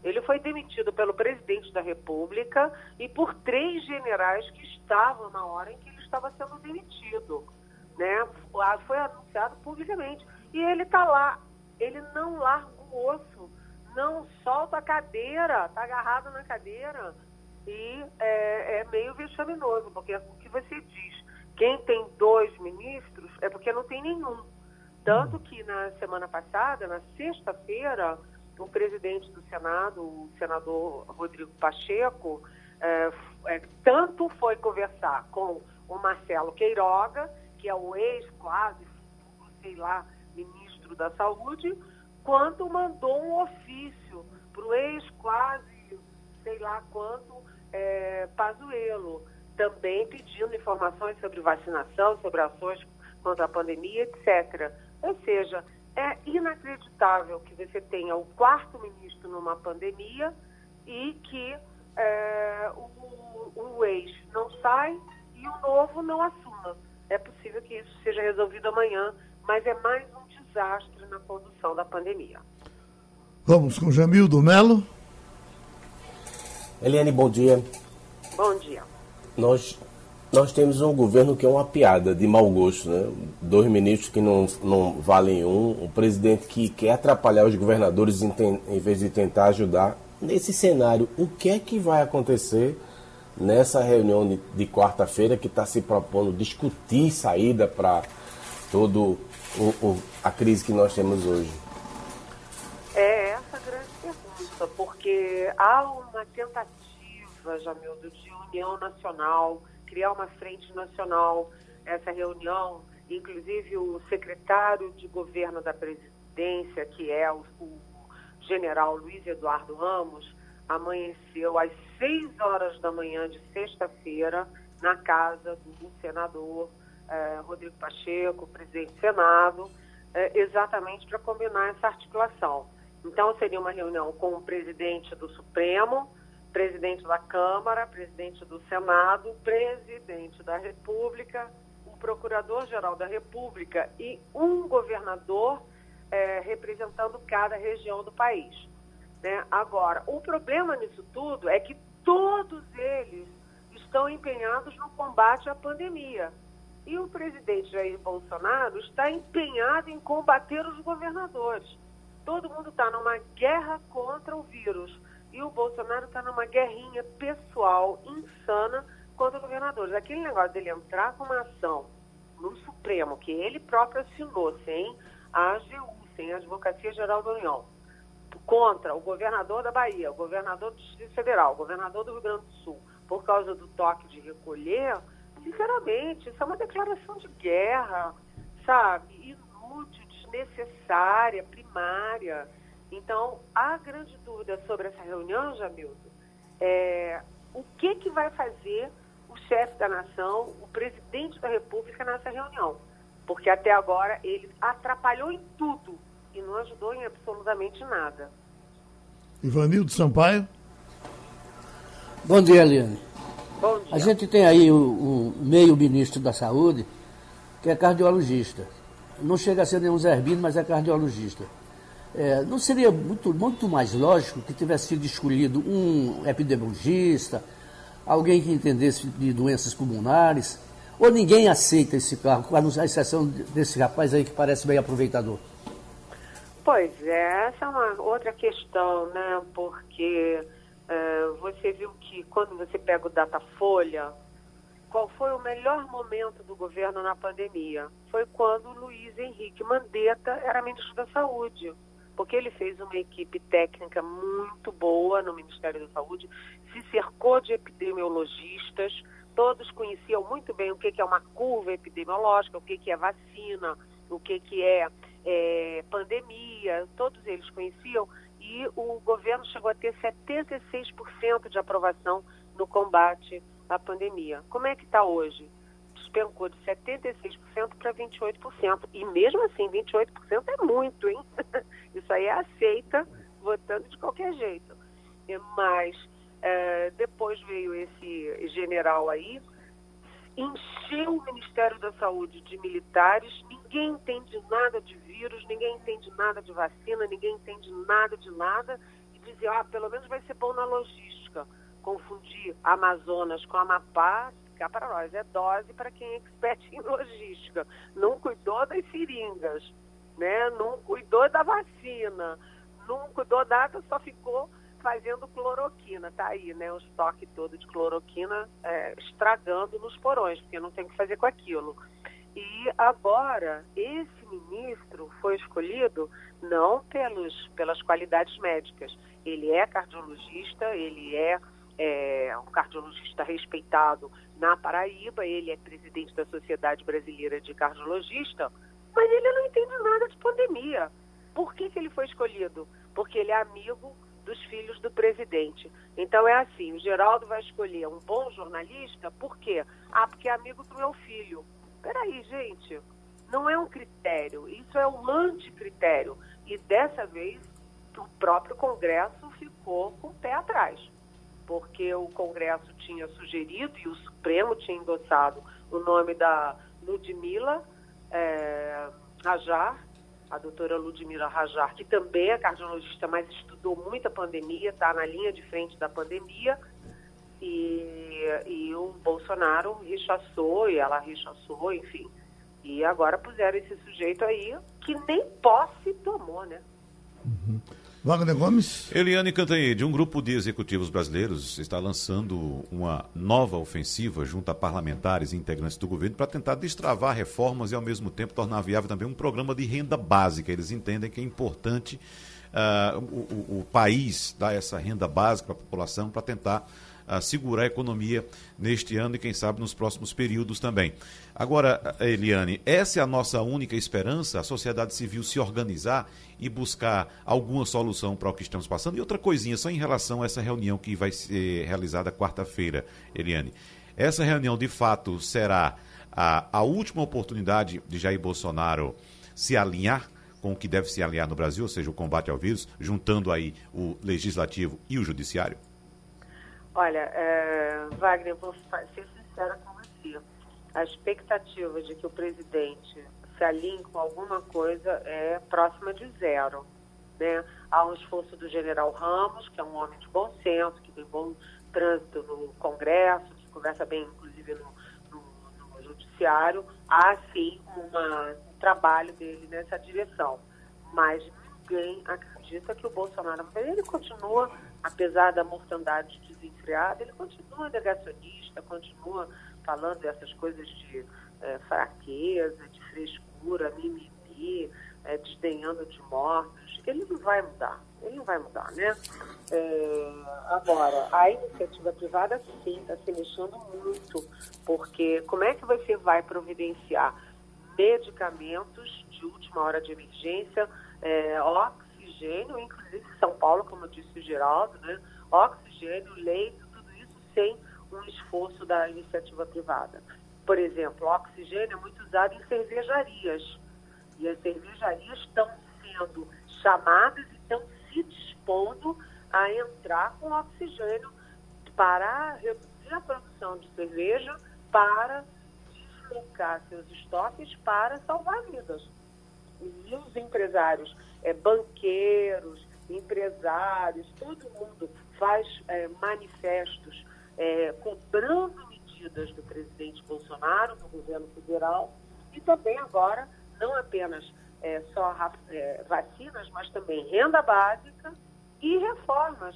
ele foi demitido pelo presidente da República e por três generais que estavam na hora em que ele estava sendo demitido. Né? Foi anunciado publicamente. E ele está lá. Ele não larga o osso, não solta a cadeira, está agarrado na cadeira. E é, é meio vexaminoso, porque é o que você diz. Quem tem dois ministros é porque não tem nenhum. Tanto que na semana passada, na sexta-feira, o presidente do Senado, o senador Rodrigo Pacheco, é, é, tanto foi conversar com o Marcelo Queiroga, que é o ex quase, sei lá, ministro da Saúde, quanto mandou um ofício para o ex quase, sei lá quanto, é, Pazuello, também pedindo informações sobre vacinação, sobre ações contra a pandemia, etc. Ou seja, é inacreditável que você tenha o quarto ministro numa pandemia e que é, o, o ex não sai e o novo não assuma. É possível que isso seja resolvido amanhã, mas é mais um desastre na condução da pandemia. Vamos com Jamildo Melo. Eliane, bom dia. Bom dia. Nós nós temos um governo que é uma piada de mau gosto, né? Dois ministros que não, não valem um, um presidente que quer atrapalhar os governadores em, ten, em vez de tentar ajudar. Nesse cenário, o que é que vai acontecer nessa reunião de, de quarta-feira que está se propondo discutir saída para toda a crise que nós temos hoje? É essa a grande pergunta, porque há uma tentativa, Jamildo, de união nacional criar uma frente nacional. Essa reunião, inclusive o secretário de governo da presidência, que é o, o general Luiz Eduardo Ramos, amanheceu às 6 horas da manhã de sexta-feira na casa do senador eh, Rodrigo Pacheco, presidente do Senado, eh, exatamente para combinar essa articulação. Então, seria uma reunião com o presidente do Supremo, presidente da Câmara, presidente do Senado, presidente da República, o procurador-geral da República e um governador é, representando cada região do país. Né? Agora, o problema nisso tudo é que todos eles estão empenhados no combate à pandemia. E o presidente Jair Bolsonaro está empenhado em combater os governadores. Todo mundo está numa guerra contra o vírus. E o Bolsonaro está numa guerrinha pessoal insana contra governadores. Aquele negócio dele entrar com uma ação no Supremo, que ele próprio assinou, sem a AGU, sem a Advocacia Geral da União, contra o governador da Bahia, o governador do Distrito Federal, o governador do Rio Grande do Sul, por causa do toque de recolher, sinceramente, isso é uma declaração de guerra sabe, inútil, desnecessária, primária. Então, a grande dúvida sobre essa reunião, Jamildo, é o que, que vai fazer o chefe da nação, o presidente da República nessa reunião. Porque até agora ele atrapalhou em tudo e não ajudou em absolutamente nada. Ivanildo Sampaio. Bom dia, Eliane. Bom dia. A gente tem aí o, o meio-ministro da Saúde, que é cardiologista. Não chega a ser nenhum Zerbino, mas é cardiologista. É, não seria muito, muito mais lógico que tivesse sido escolhido um epidemiologista, alguém que entendesse de doenças pulmonares, ou ninguém aceita esse cargo, a exceção desse rapaz aí que parece bem aproveitador? Pois é, essa é uma outra questão, né? Porque é, você viu que quando você pega o Datafolha, qual foi o melhor momento do governo na pandemia? Foi quando Luiz Henrique Mandetta era ministro da Saúde, porque ele fez uma equipe técnica muito boa no Ministério da Saúde, se cercou de epidemiologistas, todos conheciam muito bem o que é uma curva epidemiológica, o que é vacina, o que é é, pandemia, todos eles conheciam, e o governo chegou a ter 76% de aprovação no combate à pandemia. Como é que está hoje? Despencou de 76% para 28%. E mesmo assim, 28% é muito, hein? Isso aí é aceita votando de qualquer jeito. Mas é, depois veio esse general aí, encheu o Ministério da Saúde de militares, ninguém entende nada de vírus, ninguém entende nada de vacina, ninguém entende nada de nada, e dizia, ah, pelo menos vai ser bom na logística. Confundir Amazonas com Amapá, para nós, é dose para quem é expert em logística. Não cuidou das seringas, né? não cuidou da vacina, não cuidou nada, só ficou fazendo cloroquina, tá aí, né? O estoque todo de cloroquina é, estragando nos porões, porque não tem o que fazer com aquilo. E agora, esse ministro foi escolhido não pelos, pelas qualidades médicas. Ele é cardiologista, ele é, é um cardiologista respeitado na Paraíba, ele é presidente da Sociedade Brasileira de Cardiologista, mas ele não entende nada de pandemia. Por que, que ele foi escolhido? Porque ele é amigo dos filhos do presidente. Então é assim, o Geraldo vai escolher um bom jornalista, por quê? Ah, porque é amigo do meu filho. Peraí, gente, não é um critério, isso é um anticritério. E dessa vez o próprio Congresso ficou com o pé atrás, porque o Congresso tinha sugerido e o Supremo tinha endossado o nome da Ludmila é, Rajar, a doutora Ludmila Rajar, que também é cardiologista, mas estudou muito a pandemia, está na linha de frente da pandemia, e, e o Bolsonaro rechaçou, e ela rechaçou, enfim. E agora puseram esse sujeito aí, que nem posse tomou, né? Uhum. Wagner Gomes. Eliane Cantanhede, um grupo de executivos brasileiros está lançando uma nova ofensiva junto a parlamentares e integrantes do governo para tentar destravar reformas e, ao mesmo tempo, tornar viável também um programa de renda básica. Eles entendem que é importante uh, o, o, país dar essa renda básica para a população para tentar a segurar a economia neste ano e, quem sabe, nos próximos períodos também. Agora, Eliane, essa é a nossa única esperança, a sociedade civil se organizar e buscar alguma solução para o que estamos passando? E outra coisinha, só em relação a essa reunião que vai ser realizada quarta-feira, Eliane. Essa reunião, de fato, será a, a última oportunidade de Jair Bolsonaro se alinhar com o que deve se alinhar no Brasil, ou seja, o combate ao vírus, juntando aí o legislativo e o judiciário? Olha, é, Wagner, vou ser sincera com você. A expectativa de que o presidente se alinhe com alguma coisa é próxima de zero. Né? Há um esforço do general Ramos, que é um homem de bom senso, que tem bom trânsito no Congresso, que conversa bem, inclusive, no, no, no Judiciário. Há, sim, uma, um trabalho dele nessa direção. Mas ninguém acredita que o Bolsonaro. Ele continua apesar da mortandade desenfreada, ele continua negacionista, continua falando dessas coisas de é, fraqueza, de frescura, mimimi, é, desdenhando de mortos. Ele não vai mudar, ele não vai mudar, né? É, agora, a iniciativa privada, sim, está se mexendo muito, porque como é que você vai providenciar medicamentos de última hora de emergência, é, oxigênio, inclusive São Paulo, como disse o Geraldo, né? oxigênio, leito, tudo isso sem um esforço da iniciativa privada. Por exemplo, oxigênio é muito usado em cervejarias. E as cervejarias estão sendo chamadas e estão se dispondo a entrar com oxigênio para reduzir a produção de cerveja, para deslocar seus estoques para salvar vidas. E os empresários, é, banqueiros, empresários, todo mundo faz é, manifestos é, cobrando medidas do presidente Bolsonaro, do governo federal, e também agora, não apenas é, só é, vacinas, mas também renda básica e reformas,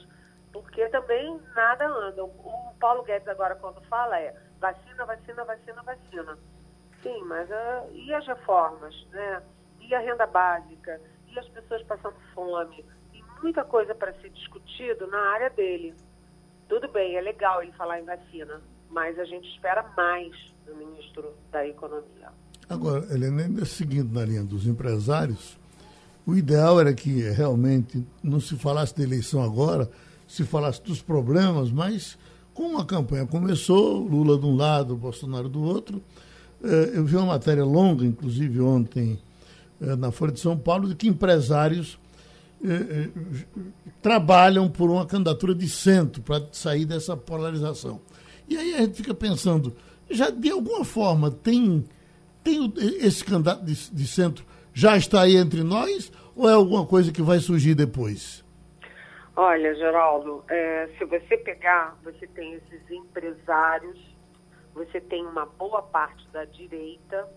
porque também nada anda. O, Paulo Guedes agora quando fala é vacina, vacina, vacina, vacina. Sim, mas uh, e as reformas, né? E a renda básica, e as pessoas passando fome, e muita coisa para ser discutido na área dele. Tudo bem, é legal ele falar em vacina, mas a gente espera mais do ministro da Economia. Agora, Helena, ainda seguindo na linha dos empresários, o ideal era que realmente não se falasse da eleição agora, se falasse dos problemas, mas como a campanha começou, Lula de um lado, Bolsonaro do outro, eh, eu vi uma matéria longa, inclusive ontem, na Folha de São Paulo, de que empresários eh, trabalham por uma candidatura de centro para sair dessa polarização. E aí a gente fica pensando, já de alguma forma tem, tem esse candidato de, de centro já está aí entre nós ou é alguma coisa que vai surgir depois? Olha, Geraldo, é, se você pegar, você tem esses empresários, você tem uma boa parte da direita,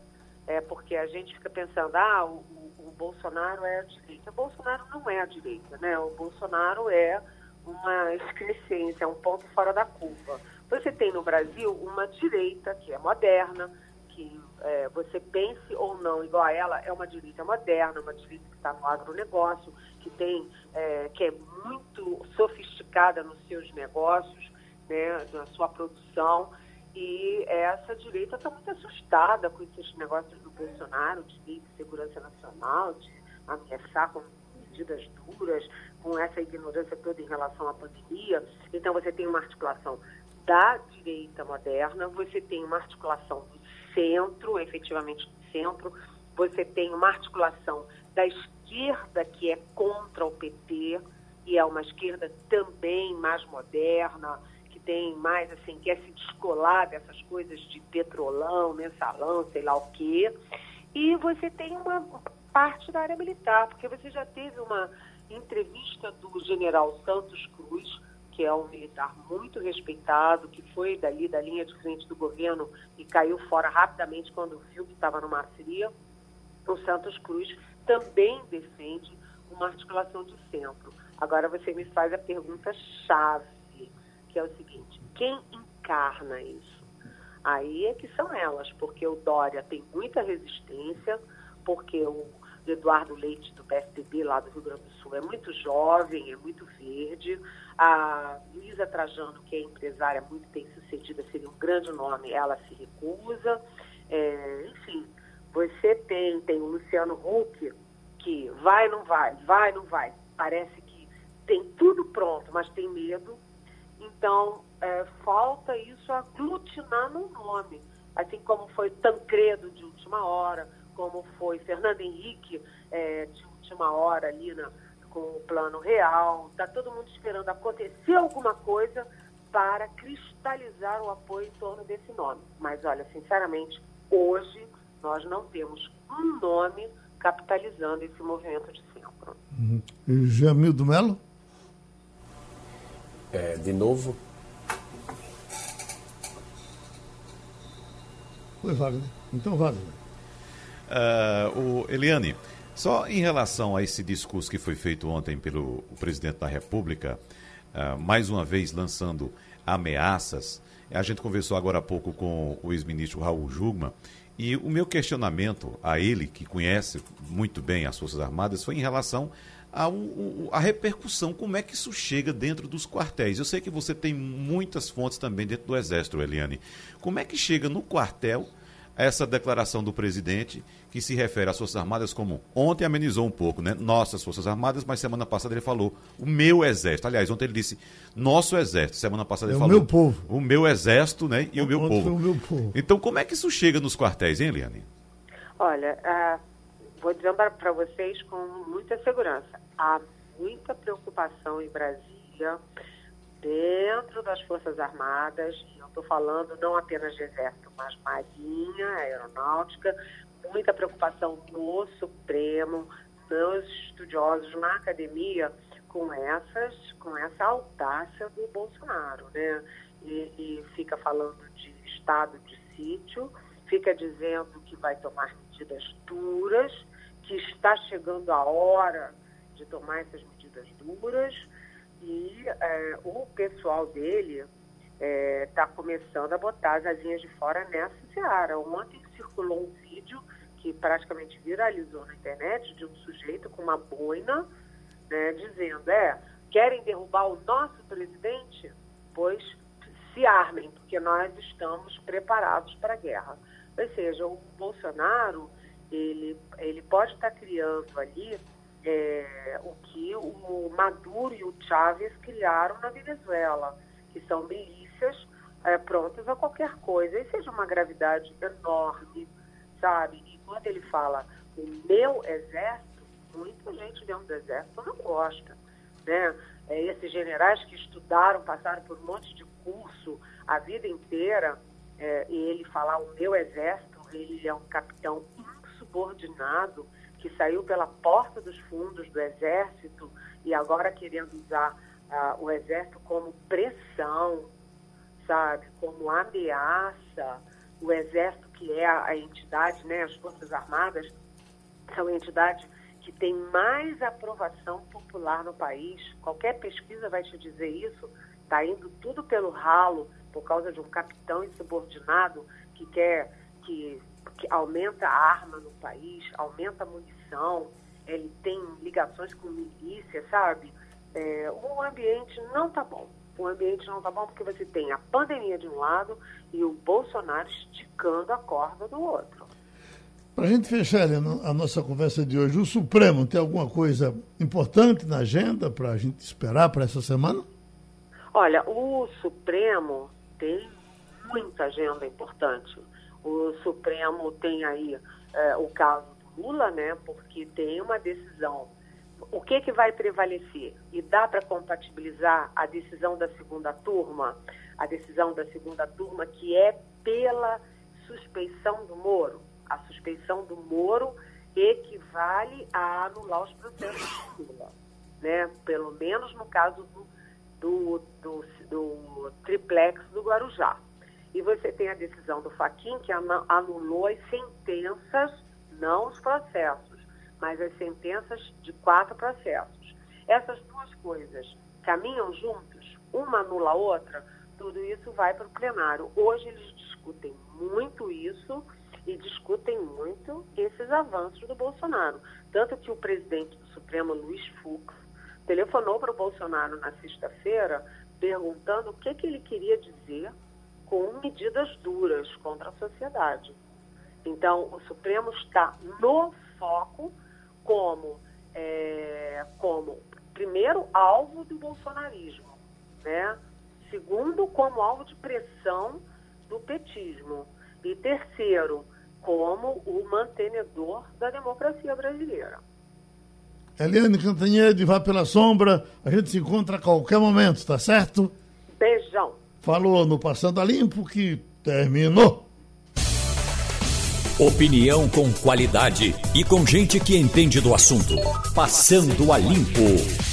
é, porque a gente fica pensando, ah, o, o Bolsonaro é a direita. O Bolsonaro não é a direita, né? O Bolsonaro é uma excrescência, é um ponto fora da curva. Você tem no Brasil uma direita que é moderna, que é, você pense ou não igual a ela, é uma direita moderna, uma direita que está no agronegócio, que tem, é, que é muito sofisticada nos seus negócios, né, na sua produção. E essa direita está muito assustada com esses negócios do Bolsonaro, de lei de segurança nacional, de ameaçar com medidas duras, com essa ignorância toda em relação à pandemia. Então você tem uma articulação da direita moderna, você tem uma articulação do centro, efetivamente do centro, você tem uma articulação da esquerda que é contra o PT, e é uma esquerda também mais moderna, tem mais assim, quer se descolar dessas coisas de petrolão, mensalão, sei lá o quê. E você tem uma parte da área militar, porque você já teve uma entrevista do general Santos Cruz, que é um militar muito respeitado, que foi dali da linha de frente do governo e caiu fora rapidamente quando viu que estava numa fria, o Santos Cruz também defende uma articulação de centro. Agora você me faz a pergunta chave, que é o seguinte: quem encarna isso? Aí é que são elas, porque o Dória tem muita resistência, porque o Eduardo Leite do PSDB lá do Rio Grande do Sul é muito jovem, é muito verde. A Luísa Trajano, que é empresária muito bem sucedida, seria um grande nome, ela se recusa. É, enfim, você tem, tem o Luciano Huck, que vai, não vai, vai, não vai. Parece que tem tudo pronto, mas tem medo. Então, é, falta isso aglutinar no nome. Assim como foi Tancredo de última hora, como foi Fernando Henrique é, de última hora ali na, com o plano real. Está todo mundo esperando acontecer alguma coisa para cristalizar o apoio em torno desse nome. Mas, olha, sinceramente, hoje nós não temos um nome capitalizando esse movimento de centro. Uhum. Jamildo Melo? É, de novo? Foi Wagner. Então, Wagner. Uh, o Eliane, só em relação a esse discurso que foi feito ontem pelo presidente da República, uh, mais uma vez lançando ameaças, a gente conversou agora há pouco com o ex-ministro Raul Jugman, e o meu questionamento a ele, que conhece muito bem as Forças Armadas, foi em relação à repercussão, como é que isso chega dentro dos quartéis. Eu sei que você tem muitas fontes também dentro do Exército, Eliane. Como é que chega no quartel essa declaração do presidente que se refere às Forças Armadas como ontem amenizou um pouco, né? Nossas Forças Armadas, mas semana passada ele falou o meu exército. Aliás, ontem ele disse nosso exército. Semana passada é ele falou o meu povo. O meu exército, né? E o meu povo. o meu povo. Então, como é que isso chega nos quartéis, hein, Eliane? Olha, uh, vou dizer para vocês com muita segurança. Há muita preocupação em Brasília, dentro das Forças Armadas, e eu estou falando não apenas de Exército, mas Marinha, Aeronáutica, muita preocupação no Supremo, nos estudiosos, na academia, com essas, com essa audácia do Bolsonaro, né? E, e fica falando de estado de sítio, fica dizendo que vai tomar medidas duras, que está chegando a hora de tomar essas medidas duras e é, o pessoal dele está é, começando a botar as asinhas de fora nessa seara. Ontem circulou um vídeo que praticamente viralizou na internet de um sujeito com uma boina, né, dizendo, é, querem derrubar o nosso presidente? Pois se armem, porque nós estamos preparados para a guerra. Ou seja, o Bolsonaro, ele, ele pode estar criando ali é, o que o Maduro e o Chávez criaram na Venezuela, que são milícias é, prontas a qualquer coisa. E seja uma gravidade enorme, sabe? E quando ele fala o meu exército, muita gente dentro do exército não gosta. Né? É, esses generais que estudaram, passaram por um monte de curso a vida inteira, é, e ele falar o meu exército, ele é um capitão insubordinado que saiu pela porta dos fundos do Exército e agora querendo usar uh, o Exército como pressão, sabe, como ameaça. O Exército, que é a, a entidade, né, as Forças Armadas, são a entidade que tem mais aprovação popular no país. Qualquer pesquisa vai te dizer isso. Está indo tudo pelo ralo por causa de um capitão insubordinado que quer que que aumenta a arma no país, aumenta a munição, ele tem ligações com milícia, sabe? É, o ambiente não está bom. O ambiente não está bom porque você tem a pandemia de um lado e o Bolsonaro esticando a corda do outro. Para a gente fechar a nossa conversa de hoje, o Supremo tem alguma coisa importante na agenda para a gente esperar para essa semana? Olha, o Supremo tem muita agenda importante. O Supremo tem aí é, o caso do Lula, né? Porque tem uma decisão. O que, que vai prevalecer? E dá para compatibilizar a decisão da segunda turma, a decisão da segunda turma que é pela suspeição do Moro. A suspeição do Moro equivale a anular os processos do Lula, né? Pelo menos no caso do, do, do, do triplex do Guarujá. E você tem a decisão do Faquin que anulou as sentenças, não os processos, mas as sentenças de quatro processos. Essas duas coisas caminham juntos, uma anula a outra, tudo isso vai para o plenário. Hoje eles discutem muito isso e discutem muito esses avanços do Bolsonaro. Tanto que o presidente do Supremo, Luiz Fux, telefonou para o Bolsonaro na sexta-feira perguntando o que, que ele queria dizer com medidas duras contra a sociedade. Então, o Supremo está no foco como, é, como primeiro, alvo do bolsonarismo, né? segundo, como alvo de pressão do petismo, e terceiro, como o mantenedor da democracia brasileira. Eliane Cantanhede, vá pela sombra, a gente se encontra a qualquer momento, tá certo? Beijão falou no Passando a Limpo que terminou. Opinião com qualidade e com gente que entende do assunto. Passando a Limpo.